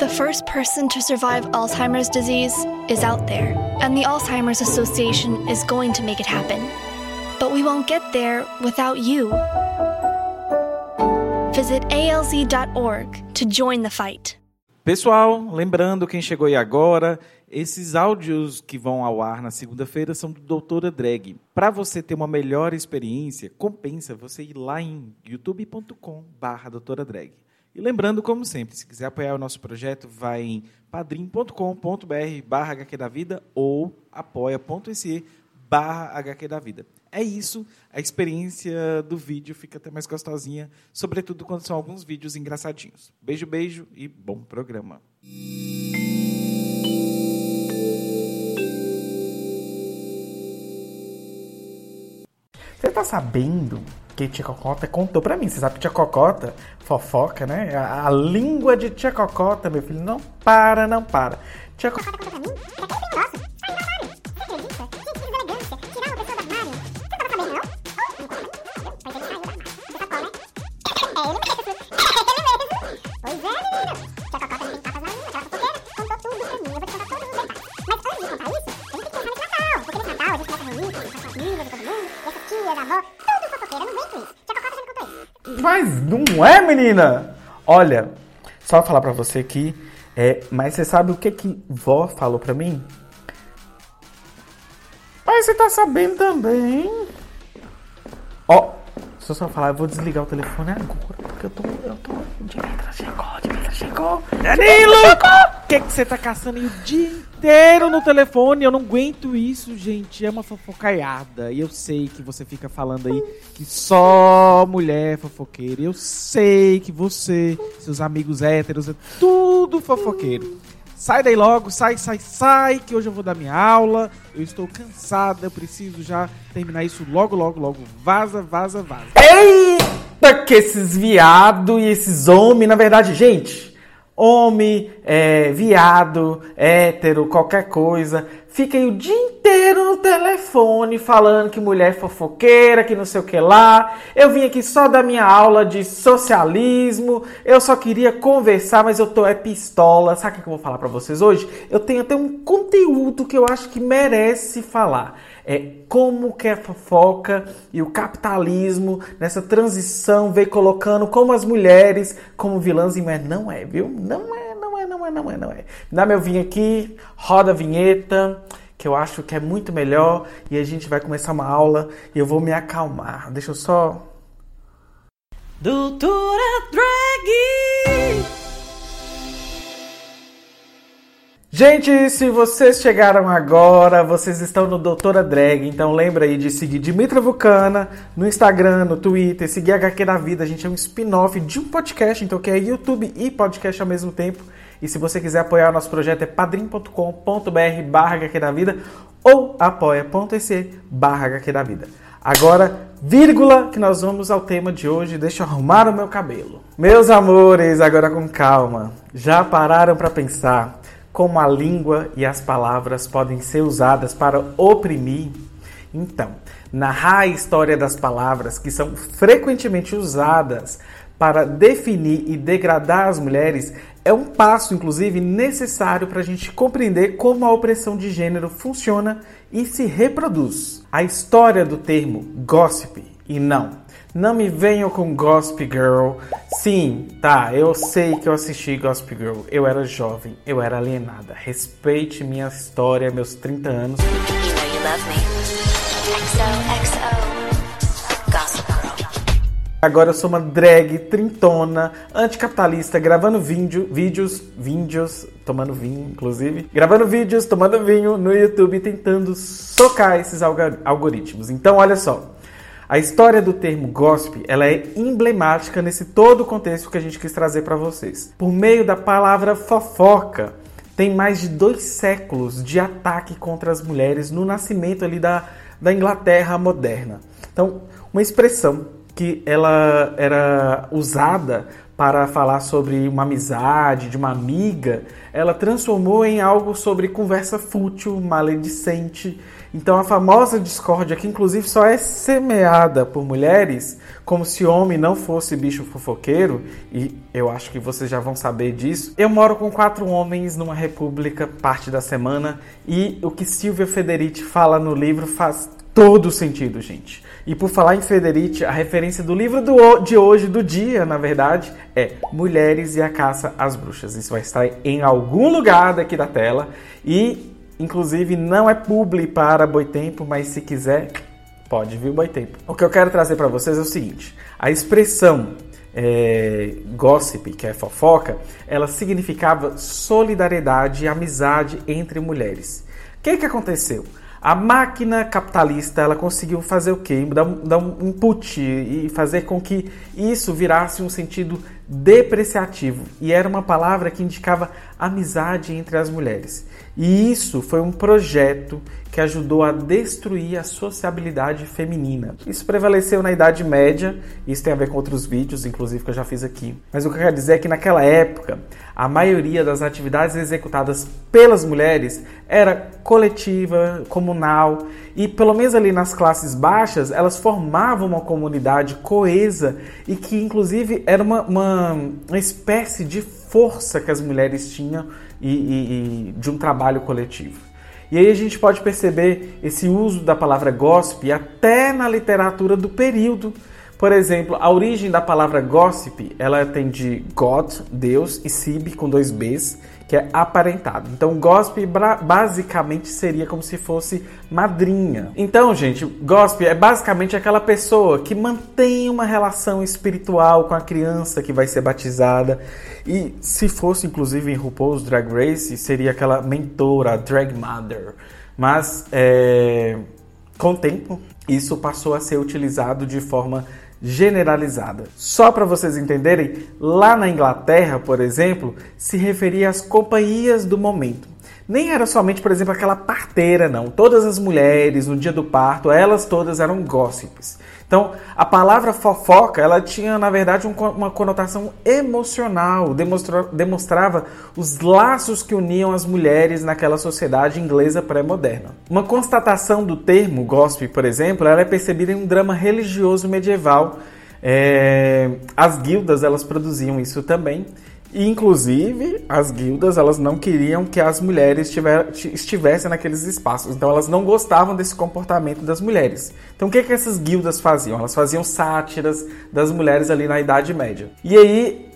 The first person to survive Alzheimer's disease is out there, and the Alzheimer's Association is going to make it happen. But we won't get there without you. Visit alz.org to join the fight. Pessoal, lembrando quem chegou aí agora, esses áudios que vão ao ar na segunda-feira são do Doutora Drag. Para você ter uma melhor experiência, compensa você ir lá em youtube.com/barra Doutora Drag. E lembrando, como sempre, se quiser apoiar o nosso projeto, vai em padrim.com.br barra HQ da Vida ou apoia.se barra HQ da Vida. É isso, a experiência do vídeo fica até mais gostosinha, sobretudo quando são alguns vídeos engraçadinhos. Beijo, beijo e bom programa. Você tá sabendo Tia Cocota contou pra mim? Você sabe que Tia Cocota, fofoca, né? A, a língua de Tia Cocota, meu filho, não para, não para. Tia Cocota contou pra mim Mas não é, menina? Olha, só falar pra você aqui, é, mas você sabe o que que vó falou pra mim? Mas você tá sabendo também. Ó, se eu só falar, eu vou desligar o telefone agora, porque eu tô. Eu tô. Dimitra chegou, chegou. Danilo! O que, que você tá caçando aí o dia inteiro no telefone? Eu não aguento isso, gente. É uma fofocaiada. E eu sei que você fica falando aí que só mulher é fofoqueira. Eu sei que você, seus amigos héteros, é tudo fofoqueiro. Sai daí logo, sai, sai, sai, que hoje eu vou dar minha aula. Eu estou cansada, eu preciso já terminar isso logo, logo, logo. Vaza, vaza, vaza. Eita, que esses viado e esses homens, na verdade, gente, homem, é, viado, hétero, qualquer coisa, fiquem o dia inteiro no telefone falando que mulher é fofoqueira, que não sei o que lá. Eu vim aqui só da minha aula de socialismo, eu só queria conversar, mas eu tô é pistola. Sabe o que eu vou falar pra vocês hoje? Eu tenho até um conteúdo que eu acho que merece falar é como que a fofoca e o capitalismo nessa transição vem colocando como as mulheres como vilãs e mas não é, viu? Não é, não é, não é, não é. Dá meu vinho aqui, roda a vinheta, que eu acho que é muito melhor e a gente vai começar uma aula e eu vou me acalmar. Deixa eu só Doutora Drag! Gente, se vocês chegaram agora, vocês estão no Doutora Drag, então lembra aí de seguir Dimitra Vulcana no Instagram, no Twitter, seguir HQ da Vida, a gente é um spin-off de um podcast, então que é YouTube e podcast ao mesmo tempo. E se você quiser apoiar o nosso projeto é padrim.com.br barra da Vida ou apoia.se barra da Vida. Agora, vírgula, que nós vamos ao tema de hoje, deixa eu arrumar o meu cabelo. Meus amores, agora com calma, já pararam para pensar como a língua e as palavras podem ser usadas para oprimir. Então, narrar a história das palavras que são frequentemente usadas para definir e degradar as mulheres é um passo, inclusive, necessário para a gente compreender como a opressão de gênero funciona e se reproduz. A história do termo gossip, e não, não me venham com Gossip Girl. Sim, tá, eu sei que eu assisti Gossip Girl. Eu era jovem, eu era alienada. Respeite minha história, meus 30 anos. You know you Agora eu sou uma drag trintona, anticapitalista, gravando vídeo, vídeos, vídeos, tomando vinho, inclusive, gravando vídeos, tomando vinho no YouTube, tentando socar esses algoritmos. Então, olha só. A história do termo gossip, ela é emblemática nesse todo o contexto que a gente quis trazer para vocês. Por meio da palavra fofoca, tem mais de dois séculos de ataque contra as mulheres no nascimento ali da, da Inglaterra moderna. Então, uma expressão que ela era usada para falar sobre uma amizade, de uma amiga, ela transformou em algo sobre conversa fútil, maledicente. Então a famosa discórdia, que inclusive só é semeada por mulheres, como se homem não fosse bicho fofoqueiro, e eu acho que vocês já vão saber disso. Eu moro com quatro homens numa república parte da semana, e o que Silvia Federici fala no livro faz todo sentido, gente. E por falar em Federici, a referência do livro do, de hoje, do dia, na verdade, é Mulheres e a Caça às Bruxas. Isso vai estar em algum lugar daqui da tela. E, inclusive, não é publi para Boitempo, mas se quiser, pode vir Boitempo. O que eu quero trazer para vocês é o seguinte: a expressão é, gossip, que é fofoca, ela significava solidariedade e amizade entre mulheres. O que, que aconteceu? A máquina capitalista ela conseguiu fazer o quê? Dar, dar um input e fazer com que isso virasse um sentido depreciativo. E era uma palavra que indicava amizade entre as mulheres. E isso foi um projeto que ajudou a destruir a sociabilidade feminina. Isso prevaleceu na Idade Média, isso tem a ver com outros vídeos, inclusive que eu já fiz aqui. Mas o que eu quero dizer é que naquela época, a maioria das atividades executadas pelas mulheres era coletiva, comunal, e pelo menos ali nas classes baixas, elas formavam uma comunidade coesa e que inclusive era uma, uma, uma espécie de força que as mulheres tinham e, e, e de um trabalho coletivo. E aí a gente pode perceber esse uso da palavra gossip até na literatura do período. Por exemplo, a origem da palavra gossip, ela tem de God, Deus, e sib com dois Bs, que é aparentado. Então, gossip basicamente seria como se fosse madrinha. Então, gente, gossip é basicamente aquela pessoa que mantém uma relação espiritual com a criança que vai ser batizada. E se fosse inclusive em RuPaul's Drag Race, seria aquela mentora, drag mother. Mas é, com o tempo, isso passou a ser utilizado de forma generalizada. Só para vocês entenderem, lá na Inglaterra, por exemplo, se referia às companhias do momento. Nem era somente, por exemplo, aquela parteira, não. Todas as mulheres, no dia do parto, elas todas eram gossips. Então, a palavra fofoca, ela tinha, na verdade, um, uma conotação emocional, demonstra, demonstrava os laços que uniam as mulheres naquela sociedade inglesa pré-moderna. Uma constatação do termo gossip, por exemplo, ela é percebida em um drama religioso medieval. É, as guildas, elas produziam isso também. E, inclusive, as guildas elas não queriam que as mulheres tiver, estivessem naqueles espaços. Então, elas não gostavam desse comportamento das mulheres. Então, o que, que essas guildas faziam? Elas faziam sátiras das mulheres ali na Idade Média. E aí,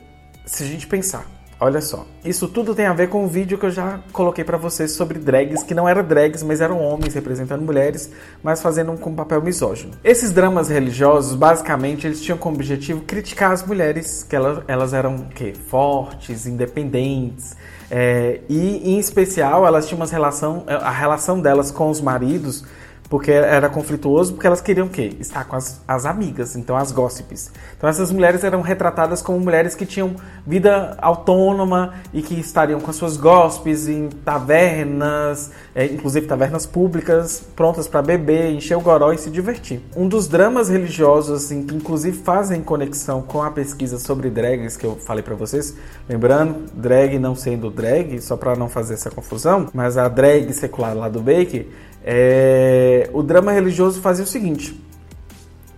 se a gente pensar, Olha só, isso tudo tem a ver com o vídeo que eu já coloquei para vocês sobre drags, que não eram drags, mas eram homens representando mulheres, mas fazendo um, com papel misógino. Esses dramas religiosos, basicamente, eles tinham como objetivo criticar as mulheres, que elas, elas eram que fortes, independentes, é, e em especial elas tinham uma relação, a relação delas com os maridos porque era conflituoso, porque elas queriam o quê? Estar com as, as amigas, então as gossips. Então essas mulheres eram retratadas como mulheres que tinham vida autônoma e que estariam com as suas gossips em tavernas, é, inclusive tavernas públicas, prontas para beber, encher o goró e se divertir. Um dos dramas religiosos, assim, que inclusive fazem conexão com a pesquisa sobre drags que eu falei para vocês, lembrando, drag não sendo drag, só para não fazer essa confusão, mas a drag secular lá do Baker é, o drama religioso fazia o seguinte: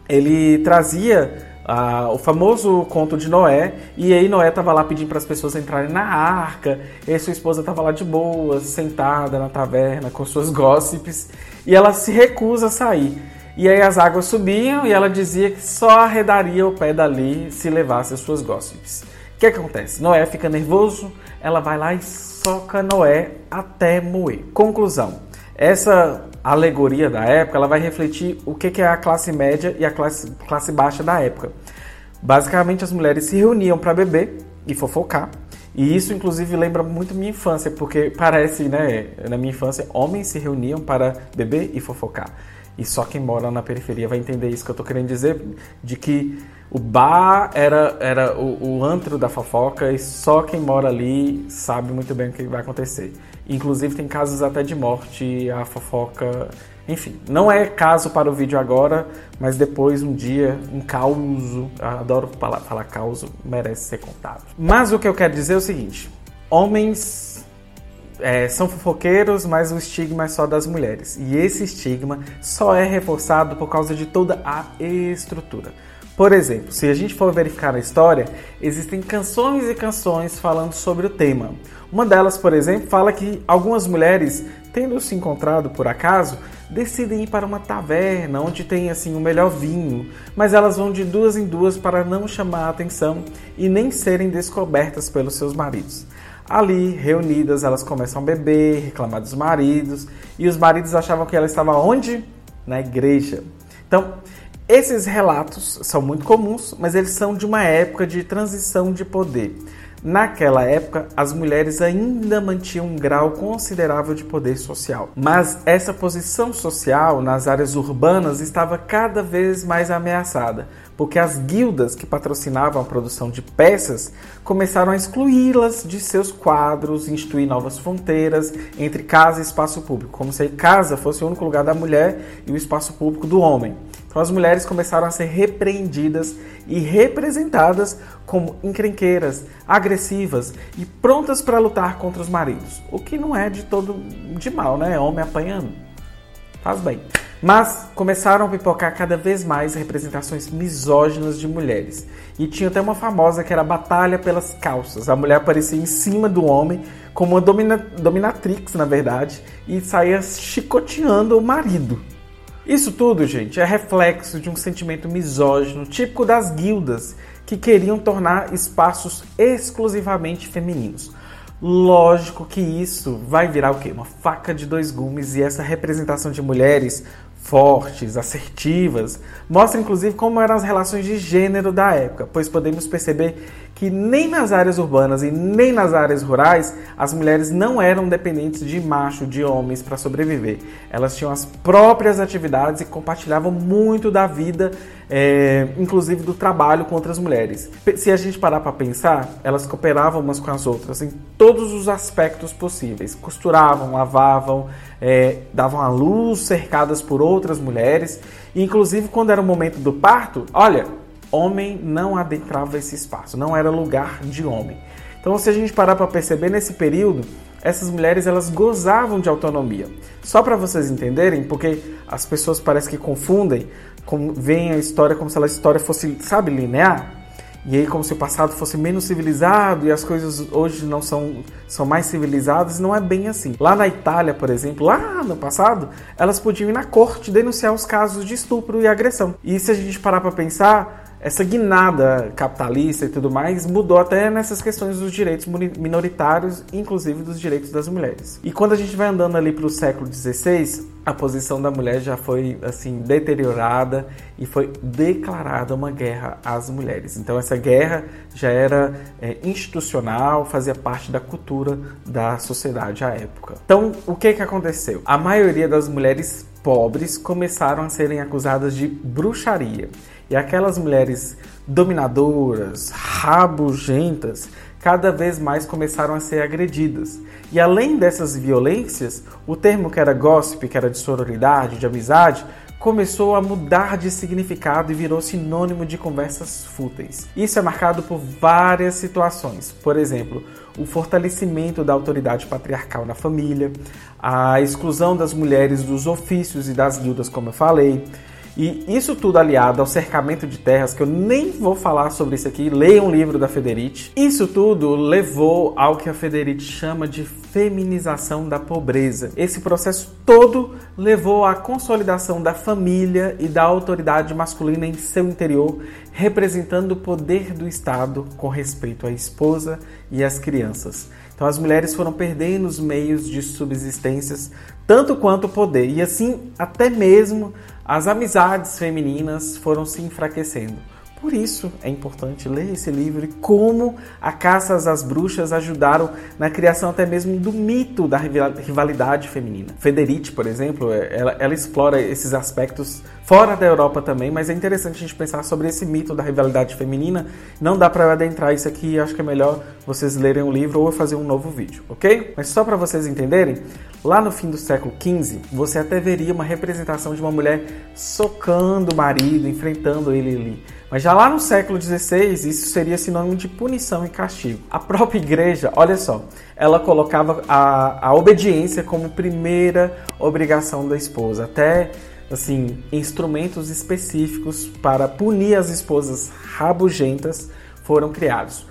ele trazia ah, o famoso conto de Noé, e aí Noé estava lá pedindo para as pessoas entrarem na arca, e sua esposa estava lá de boas, sentada na taverna com suas gossips, e ela se recusa a sair. E aí as águas subiam e ela dizia que só arredaria o pé dali se levasse as suas gossips. O que, que acontece? Noé fica nervoso, ela vai lá e soca Noé até moer. Conclusão: essa alegoria da época ela vai refletir o que é a classe média e a classe, classe baixa da época. Basicamente, as mulheres se reuniam para beber e fofocar. E isso, inclusive, lembra muito minha infância, porque parece, né, na minha infância, homens se reuniam para beber e fofocar. E só quem mora na periferia vai entender isso que eu estou querendo dizer, de que O bar era, era o, o antro da fofoca e só quem mora ali sabe muito bem o que vai acontecer. Inclusive tem casos até de morte, a fofoca. Enfim, não é caso para o vídeo agora, mas depois um dia, um caos, adoro falar, falar caos, merece ser contado. Mas o que eu quero dizer é o seguinte: homens é, são fofoqueiros, mas o estigma é só das mulheres. E esse estigma só é reforçado por causa de toda a estrutura. Por exemplo, se a gente for verificar a história, existem canções e canções falando sobre o tema. Uma delas, por exemplo, fala que algumas mulheres, tendo se encontrado por acaso, decidem ir para uma taverna onde tem assim o melhor vinho, mas elas vão de duas em duas para não chamar a atenção e nem serem descobertas pelos seus maridos. Ali, reunidas, elas começam a beber, reclamar dos maridos, e os maridos achavam que ela estava onde? Na igreja. Então, esses relatos são muito comuns, mas eles são de uma época de transição de poder. Naquela época, as mulheres ainda mantinham um grau considerável de poder social, mas essa posição social nas áreas urbanas estava cada vez mais ameaçada, porque as guildas que patrocinavam a produção de peças começaram a excluí-las de seus quadros, instituir novas fronteiras entre casa e espaço público, como se a casa fosse o único lugar da mulher e o espaço público do homem. Então as mulheres começaram a ser repreendidas e representadas como encrenqueiras, agressivas e prontas para lutar contra os maridos. O que não é de todo de mal, né? Homem apanhando. Faz bem. Mas começaram a pipocar cada vez mais representações misóginas de mulheres. E tinha até uma famosa que era a batalha pelas calças. A mulher aparecia em cima do homem como uma domina, dominatrix, na verdade, e saía chicoteando o marido. Isso tudo, gente, é reflexo de um sentimento misógino típico das guildas que queriam tornar espaços exclusivamente femininos. Lógico que isso vai virar o quê? Uma faca de dois gumes e essa representação de mulheres fortes, assertivas, mostra inclusive como eram as relações de gênero da época, pois podemos perceber que nem nas áreas urbanas e nem nas áreas rurais as mulheres não eram dependentes de macho, de homens para sobreviver. Elas tinham as próprias atividades e compartilhavam muito da vida, é, inclusive do trabalho com outras mulheres. Se a gente parar para pensar, elas cooperavam umas com as outras em todos os aspectos possíveis: costuravam, lavavam, é, davam a luz cercadas por outras mulheres. E, inclusive, quando era o momento do parto, olha, homem não adentrava esse espaço, não era lugar de homem. Então, se a gente parar para perceber nesse período, essas mulheres elas gozavam de autonomia. Só para vocês entenderem, porque as pessoas parecem que confundem, como, veem a história como se a história fosse, sabe, linear. E aí como se o passado fosse menos civilizado e as coisas hoje não são, são mais civilizadas, não é bem assim. Lá na Itália, por exemplo, lá no passado, elas podiam ir na corte denunciar os casos de estupro e agressão. E se a gente parar para pensar, essa guinada capitalista e tudo mais mudou até nessas questões dos direitos minoritários, inclusive dos direitos das mulheres. E quando a gente vai andando ali para o século XVI, a posição da mulher já foi assim deteriorada e foi declarada uma guerra às mulheres. Então essa guerra já era é, institucional, fazia parte da cultura da sociedade à época. Então o que que aconteceu? A maioria das mulheres pobres começaram a serem acusadas de bruxaria. E aquelas mulheres dominadoras, rabugentas, cada vez mais começaram a ser agredidas. E além dessas violências, o termo que era gossip, que era de sororidade, de amizade, começou a mudar de significado e virou sinônimo de conversas fúteis. Isso é marcado por várias situações. Por exemplo, o fortalecimento da autoridade patriarcal na família, a exclusão das mulheres dos ofícios e das guildas, como eu falei, e isso tudo aliado ao cercamento de terras, que eu nem vou falar sobre isso aqui, leia um livro da Federici. Isso tudo levou ao que a Federici chama de feminização da pobreza. Esse processo todo levou à consolidação da família e da autoridade masculina em seu interior, representando o poder do Estado com respeito à esposa e às crianças. Então as mulheres foram perdendo os meios de subsistências tanto quanto o poder, e assim até mesmo as amizades femininas foram se enfraquecendo. Por isso é importante ler esse livro e como a caça às bruxas ajudaram na criação até mesmo do mito da rivalidade feminina. Federici, por exemplo, é, ela, ela explora esses aspectos fora da Europa também, mas é interessante a gente pensar sobre esse mito da rivalidade feminina. Não dá para adentrar isso aqui, acho que é melhor vocês lerem o livro ou eu fazer um novo vídeo, ok? Mas só para vocês entenderem, lá no fim do século XV, você até veria uma representação de uma mulher socando o marido, enfrentando ele ali. Mas já lá no século XVI, isso seria sinônimo de punição e castigo. A própria igreja, olha só, ela colocava a, a obediência como primeira obrigação da esposa. Até assim, instrumentos específicos para punir as esposas rabugentas foram criados.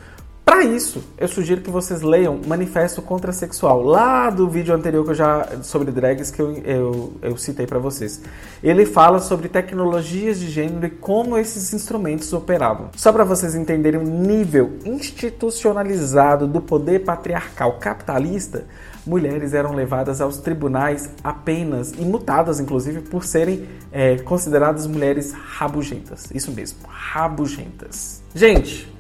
Para isso, eu sugiro que vocês leiam Manifesto Contrasexual, lá do vídeo anterior que eu já sobre drags que eu, eu, eu citei para vocês. Ele fala sobre tecnologias de gênero e como esses instrumentos operavam. Só para vocês entenderem o nível institucionalizado do poder patriarcal capitalista, mulheres eram levadas aos tribunais apenas, e mutadas inclusive, por serem é, consideradas mulheres rabugentas. Isso mesmo, rabugentas. Gente,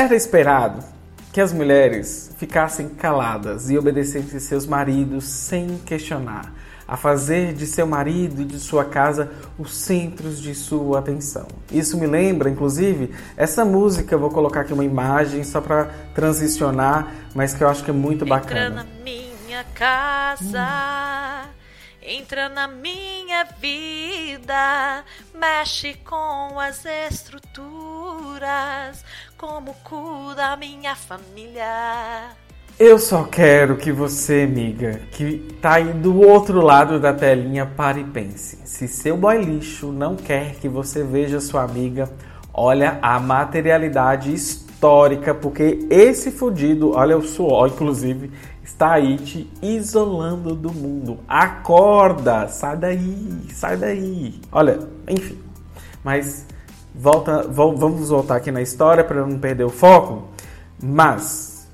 era esperado que as mulheres ficassem caladas e obedecessem seus maridos sem questionar, a fazer de seu marido e de sua casa os centros de sua atenção. Isso me lembra, inclusive, essa música, eu vou colocar aqui uma imagem só para transicionar, mas que eu acho que é muito bacana. Entra na minha casa. Entra na minha vida, mexe com as estruturas, como cuida a minha família. Eu só quero que você, amiga, que tá aí do outro lado da telinha, pare e pense. Se seu boy lixo não quer que você veja sua amiga, olha a materialidade histórica, porque esse fudido, olha o suor, inclusive, está aí te isolando do mundo. Acorda, sai daí, sai daí. Olha, enfim. Mas volta, vamos voltar aqui na história para não perder o foco. Mas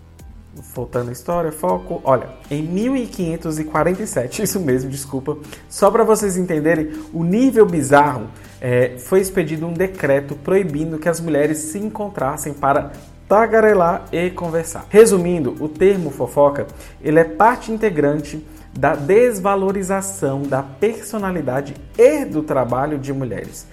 voltando à história, foco. Olha, em 1547, isso mesmo, desculpa. Só para vocês entenderem o nível bizarro, é, foi expedido um decreto proibindo que as mulheres se encontrassem para tagarelar e conversar. Resumindo, o termo fofoca, ele é parte integrante da desvalorização da personalidade e do trabalho de mulheres.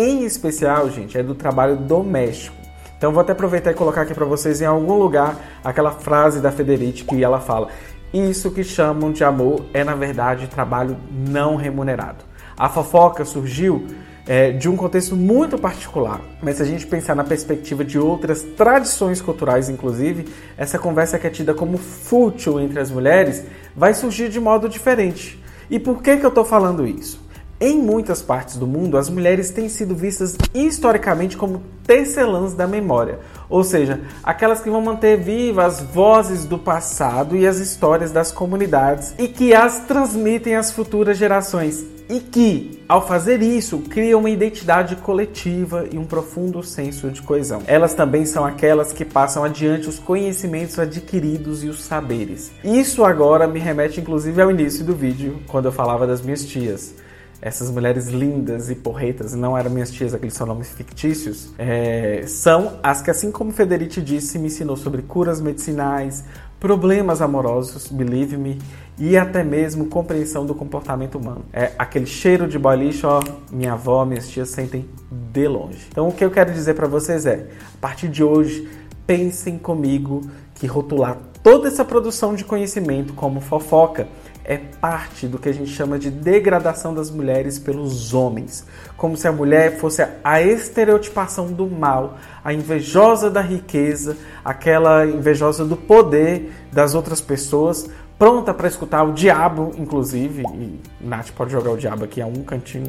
Em especial, gente, é do trabalho doméstico. Então vou até aproveitar e colocar aqui para vocês em algum lugar aquela frase da Federici que ela fala: "Isso que chamam de amor é na verdade trabalho não remunerado". A fofoca surgiu é, de um contexto muito particular. Mas se a gente pensar na perspectiva de outras tradições culturais, inclusive, essa conversa que é tida como fútil entre as mulheres vai surgir de modo diferente. E por que, que eu estou falando isso? Em muitas partes do mundo, as mulheres têm sido vistas historicamente como tecelãs da memória, ou seja, aquelas que vão manter vivas as vozes do passado e as histórias das comunidades e que as transmitem às futuras gerações e que, ao fazer isso, criam uma identidade coletiva e um profundo senso de coesão. Elas também são aquelas que passam adiante os conhecimentos adquiridos e os saberes. Isso agora me remete inclusive ao início do vídeo, quando eu falava das minhas tias essas mulheres lindas e porretas, não eram minhas tias, aqueles são nomes fictícios, é, são as que, assim como Federici disse, me ensinou sobre curas medicinais, problemas amorosos, believe me, e até mesmo compreensão do comportamento humano. É aquele cheiro de boy lixo, ó, minha avó, minhas tias sentem de longe. Então o que eu quero dizer para vocês é, a partir de hoje, pensem comigo que rotular toda essa produção de conhecimento como fofoca é parte do que a gente chama de degradação das mulheres pelos homens, como se a mulher fosse a estereotipação do mal, a invejosa da riqueza, aquela invejosa do poder das outras pessoas, pronta para escutar o diabo, inclusive, e Nath pode jogar o diabo aqui a um cantinho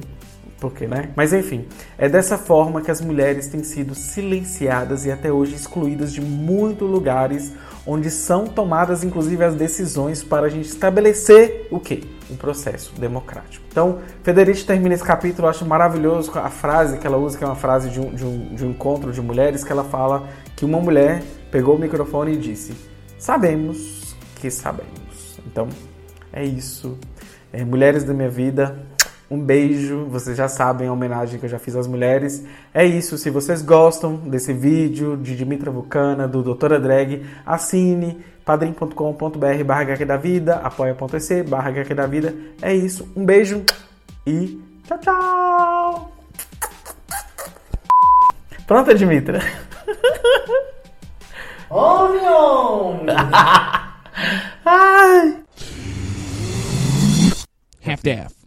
porque, né? Mas enfim, é dessa forma que as mulheres têm sido silenciadas e até hoje excluídas de muitos lugares onde são tomadas inclusive as decisões para a gente estabelecer o quê? Um processo democrático. Então, Federici termina esse capítulo, eu acho maravilhoso a frase que ela usa, que é uma frase de um, de, um, de um encontro de mulheres, que ela fala que uma mulher pegou o microfone e disse: Sabemos que sabemos. Então, é isso. É, mulheres da minha vida, Um beijo, vocês já sabem a homenagem que eu já fiz às mulheres. É isso, se vocês gostam desse vídeo de Dimitra Vulcana, do Doutora Drag, assine padrim.com.br barra da vida, apoia.se barra da vida. É isso, um beijo e tchau, tchau! Pronta, Dimitra? Onion! Ai! Half-Death.